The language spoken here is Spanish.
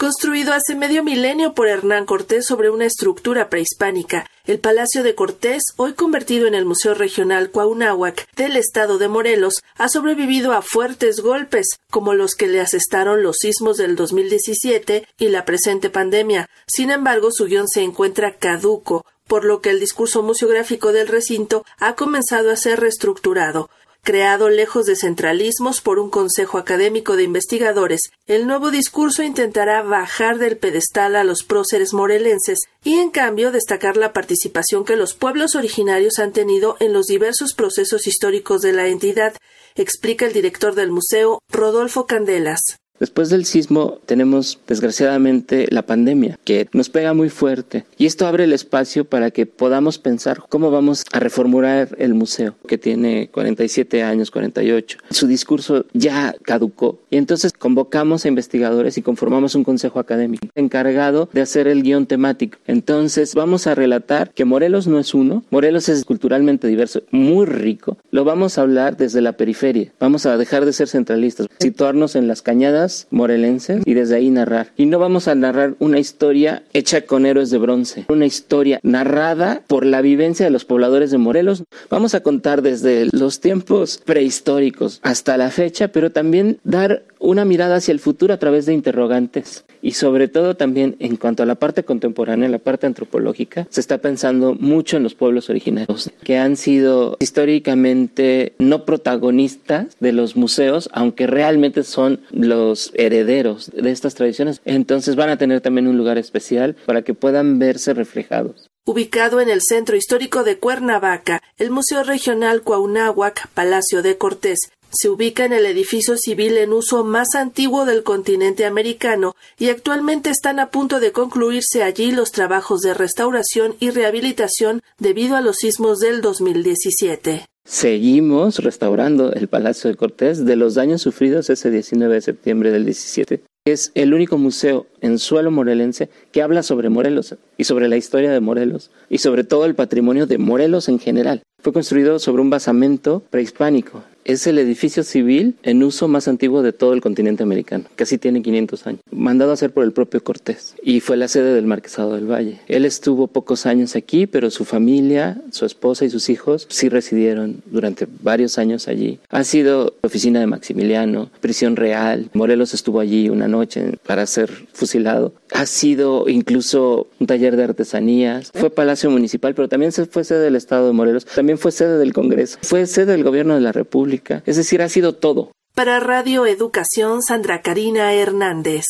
Construido hace medio milenio por Hernán Cortés sobre una estructura prehispánica, el Palacio de Cortés, hoy convertido en el Museo Regional Cuauhnáhuac del estado de Morelos, ha sobrevivido a fuertes golpes, como los que le asestaron los sismos del 2017 y la presente pandemia. Sin embargo, su guion se encuentra caduco, por lo que el discurso museográfico del recinto ha comenzado a ser reestructurado. Creado lejos de centralismos por un Consejo Académico de Investigadores, el nuevo discurso intentará bajar del pedestal a los próceres morelenses y, en cambio, destacar la participación que los pueblos originarios han tenido en los diversos procesos históricos de la entidad, explica el director del museo, Rodolfo Candelas. Después del sismo tenemos desgraciadamente la pandemia que nos pega muy fuerte y esto abre el espacio para que podamos pensar cómo vamos a reformular el museo que tiene 47 años, 48. Su discurso ya caducó y entonces convocamos a investigadores y conformamos un consejo académico encargado de hacer el guion temático. Entonces vamos a relatar que Morelos no es uno, Morelos es culturalmente diverso, muy rico. Lo vamos a hablar desde la periferia. Vamos a dejar de ser centralistas, situarnos en las cañadas morelenses y desde ahí narrar. Y no vamos a narrar una historia hecha con héroes de bronce, una historia narrada por la vivencia de los pobladores de Morelos. Vamos a contar desde los tiempos prehistóricos hasta la fecha, pero también dar una mirada hacia el futuro a través de interrogantes y sobre todo también en cuanto a la parte contemporánea, la parte antropológica, se está pensando mucho en los pueblos originarios que han sido históricamente no protagonistas de los museos, aunque realmente son los herederos de estas tradiciones. Entonces van a tener también un lugar especial para que puedan verse reflejados. Ubicado en el centro histórico de Cuernavaca, el Museo Regional Cuauhnáhuac, Palacio de Cortés, se ubica en el edificio civil en uso más antiguo del continente americano y actualmente están a punto de concluirse allí los trabajos de restauración y rehabilitación debido a los sismos del 2017. Seguimos restaurando el Palacio de Cortés de los daños sufridos ese 19 de septiembre del 17. Es el único museo en suelo morelense que habla sobre Morelos y sobre la historia de Morelos y sobre todo el patrimonio de Morelos en general. Fue construido sobre un basamento prehispánico es el edificio civil en uso más antiguo de todo el continente americano. Casi tiene 500 años. Mandado a hacer por el propio Cortés. Y fue la sede del Marquesado del Valle. Él estuvo pocos años aquí, pero su familia, su esposa y sus hijos sí residieron durante varios años allí. Ha sido oficina de Maximiliano, prisión real. Morelos estuvo allí una noche para ser fusilado. Ha sido incluso un taller de artesanías. Fue palacio municipal, pero también fue sede del Estado de Morelos. También fue sede del Congreso. Fue sede del Gobierno de la República es decir, ha sido todo. Para Radio Educación, Sandra Karina Hernández.